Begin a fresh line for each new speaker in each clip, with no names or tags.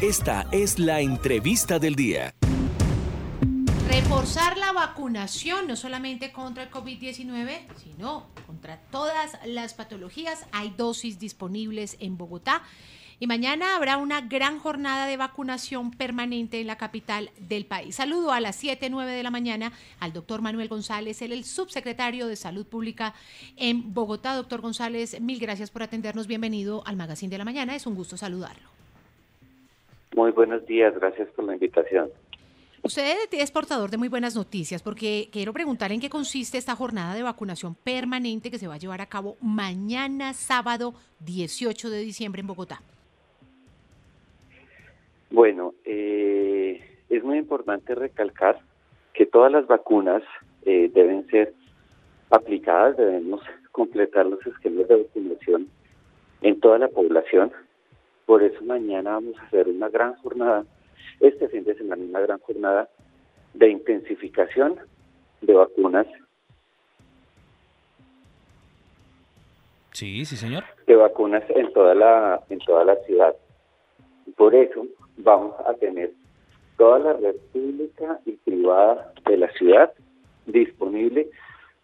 Esta es la entrevista del día.
Reforzar la vacunación no solamente contra el COVID-19, sino contra todas las patologías. Hay dosis disponibles en Bogotá. Y mañana habrá una gran jornada de vacunación permanente en la capital del país. Saludo a las 7, 9 de la mañana al doctor Manuel González, el subsecretario de Salud Pública en Bogotá. Doctor González, mil gracias por atendernos. Bienvenido al Magazine de la Mañana. Es un gusto saludarlo.
Muy buenos días, gracias por la invitación.
Usted es portador de muy buenas noticias porque quiero preguntar en qué consiste esta jornada de vacunación permanente que se va a llevar a cabo mañana sábado 18 de diciembre en Bogotá.
Bueno, eh, es muy importante recalcar que todas las vacunas eh, deben ser aplicadas, debemos completar los esquemas de vacunación en toda la población por eso mañana vamos a hacer una gran jornada, este fin de semana una gran jornada de intensificación de vacunas.
Sí, sí, señor.
De vacunas en toda la en toda la ciudad. Por eso vamos a tener toda la red pública y privada de la ciudad disponible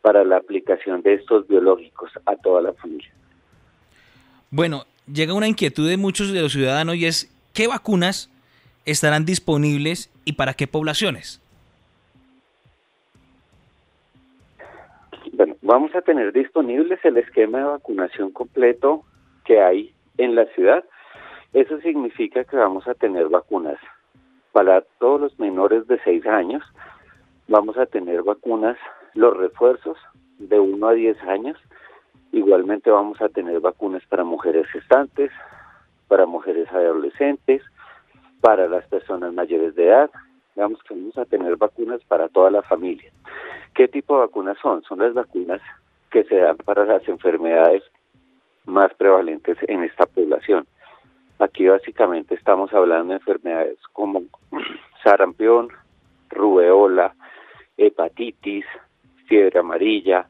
para la aplicación de estos biológicos a toda la familia.
Bueno, llega una inquietud de muchos de los ciudadanos y es ¿qué vacunas estarán disponibles y para qué poblaciones?
Bueno, vamos a tener disponibles el esquema de vacunación completo que hay en la ciudad. Eso significa que vamos a tener vacunas para todos los menores de 6 años. Vamos a tener vacunas, los refuerzos de 1 a 10 años, Igualmente vamos a tener vacunas para mujeres gestantes, para mujeres adolescentes, para las personas mayores de edad. Digamos que vamos a tener vacunas para toda la familia. ¿Qué tipo de vacunas son? Son las vacunas que se dan para las enfermedades más prevalentes en esta población. Aquí básicamente estamos hablando de enfermedades como sarampión, rubeola, hepatitis, fiebre amarilla,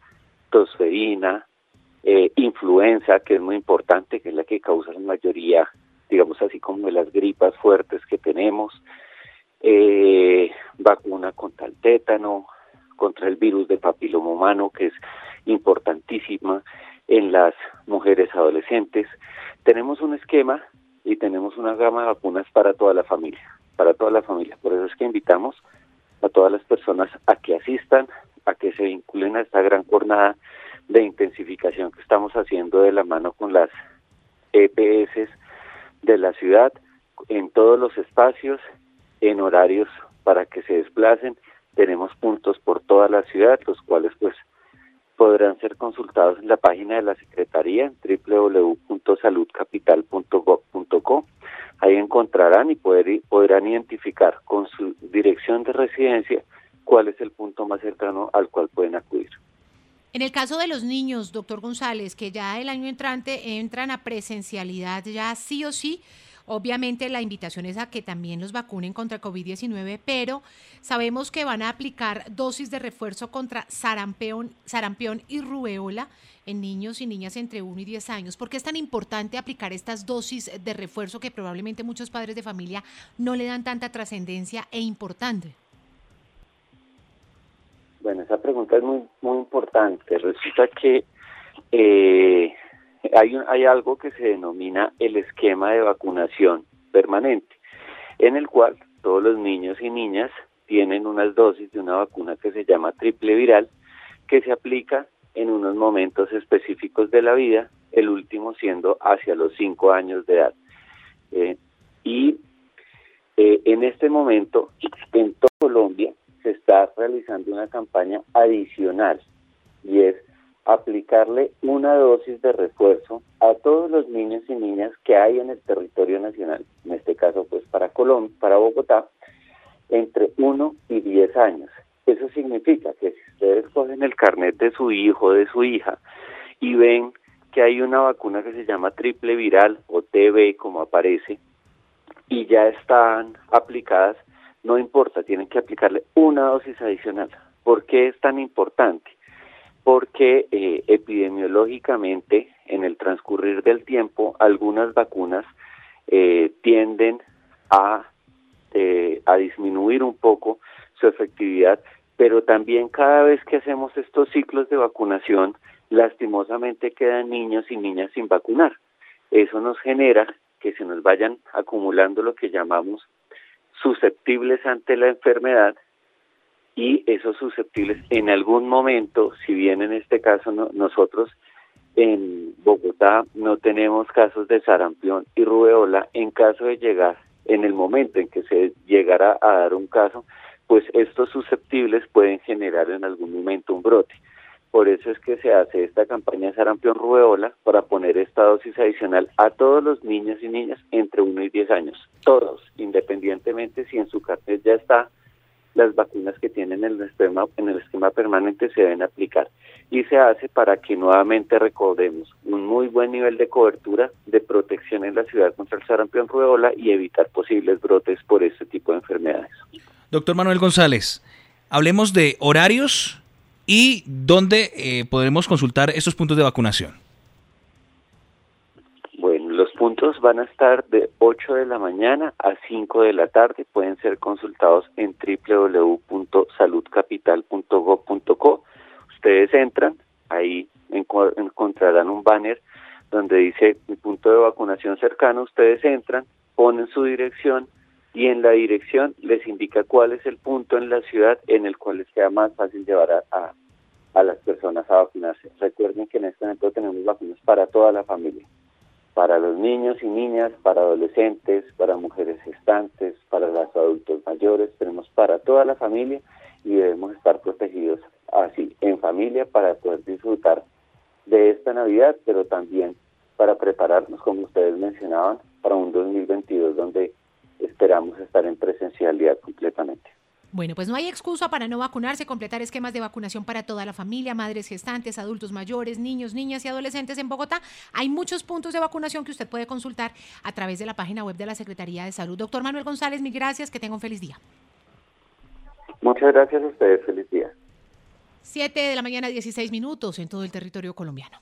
tosferina, eh, influenza, que es muy importante, que es la que causa la mayoría, digamos así como de las gripas fuertes que tenemos, eh, vacuna contra el tétano, contra el virus de papiloma humano, que es importantísima en las mujeres adolescentes. Tenemos un esquema y tenemos una gama de vacunas para toda la familia, para toda la familia. Por eso es que invitamos a todas las personas a que asistan, a que se vinculen a esta gran jornada de intensificación que estamos haciendo de la mano con las EPS de la ciudad en todos los espacios, en horarios para que se desplacen. Tenemos puntos por toda la ciudad, los cuales pues podrán ser consultados en la página de la Secretaría en www.saludcapital.gov.co. Ahí encontrarán y poder, podrán identificar con su dirección de residencia cuál es el punto más cercano al cual pueden acudir.
En el caso de los niños, doctor González, que ya el año entrante entran a presencialidad ya sí o sí, Obviamente la invitación es a que también los vacunen contra COVID-19, pero sabemos que van a aplicar dosis de refuerzo contra sarampión, sarampión y rubeola en niños y niñas entre 1 y 10 años. ¿Por qué es tan importante aplicar estas dosis de refuerzo que probablemente muchos padres de familia no le dan tanta trascendencia e importante?
Bueno, esa pregunta es muy muy importante. Resulta que eh, hay, hay algo que se denomina el esquema de vacunación permanente, en el cual todos los niños y niñas tienen unas dosis de una vacuna que se llama triple viral, que se aplica en unos momentos específicos de la vida, el último siendo hacia los cinco años de edad. Eh, y eh, en este momento, en toda Colombia, se está realizando una campaña adicional y es aplicarle una dosis de refuerzo a todos los niños y niñas que hay en el territorio nacional, en este caso pues para Colombia, para Bogotá, entre 1 y 10 años. Eso significa que si ustedes cogen el carnet de su hijo de su hija y ven que hay una vacuna que se llama triple viral o TB como aparece y ya están aplicadas, no importa, tienen que aplicarle una dosis adicional. ¿Por qué es tan importante? Porque eh, epidemiológicamente, en el transcurrir del tiempo, algunas vacunas eh, tienden a, eh, a disminuir un poco su efectividad, pero también cada vez que hacemos estos ciclos de vacunación, lastimosamente quedan niños y niñas sin vacunar. Eso nos genera que se nos vayan acumulando lo que llamamos susceptibles ante la enfermedad y esos susceptibles en algún momento, si bien en este caso nosotros en Bogotá no tenemos casos de sarampión y rubeola, en caso de llegar, en el momento en que se llegara a dar un caso, pues estos susceptibles pueden generar en algún momento un brote. Por eso es que se hace esta campaña de sarampión rubeola para poner esta dosis adicional a todos los niños y niñas entre 1 y 10 años. Todos, independientemente si en su cartel ya está las vacunas que tienen el esquema, en el esquema permanente se deben aplicar. Y se hace para que nuevamente recordemos un muy buen nivel de cobertura de protección en la ciudad contra el sarampión rubeola y evitar posibles brotes por este tipo de enfermedades.
Doctor Manuel González, hablemos de horarios y dónde eh, podremos consultar estos puntos de vacunación.
Bueno, los puntos van a estar de 8 de la mañana a 5 de la tarde. Pueden ser consultados en www.saludcapital.gov.co. Ustedes entran, ahí encontrarán un banner donde dice mi punto de vacunación cercano. Ustedes entran, ponen su dirección y en la dirección les indica cuál es el punto en la ciudad en el cual les queda más fácil llevar a, a, las personas a vacunarse. Recuerden que en este momento tenemos vacunas para toda la familia, para los niños y niñas, para adolescentes, para mujeres gestantes, para los adultos mayores, tenemos para toda la familia y debemos estar protegidos así en familia para poder disfrutar de esta Navidad, pero también para prepararnos, como ustedes mencionaban, para un 2022 donde esperamos estar en presencialidad completamente.
Bueno, pues no hay excusa para no vacunarse, completar esquemas de vacunación para toda la familia, madres gestantes, adultos mayores, niños, niñas y adolescentes en Bogotá. Hay muchos puntos de vacunación que usted puede consultar a través de la página web de la Secretaría de Salud. Doctor Manuel González, mil gracias, que tenga un feliz día.
Muchas gracias a ustedes, feliz día.
Siete de la mañana, 16 minutos en todo el territorio colombiano.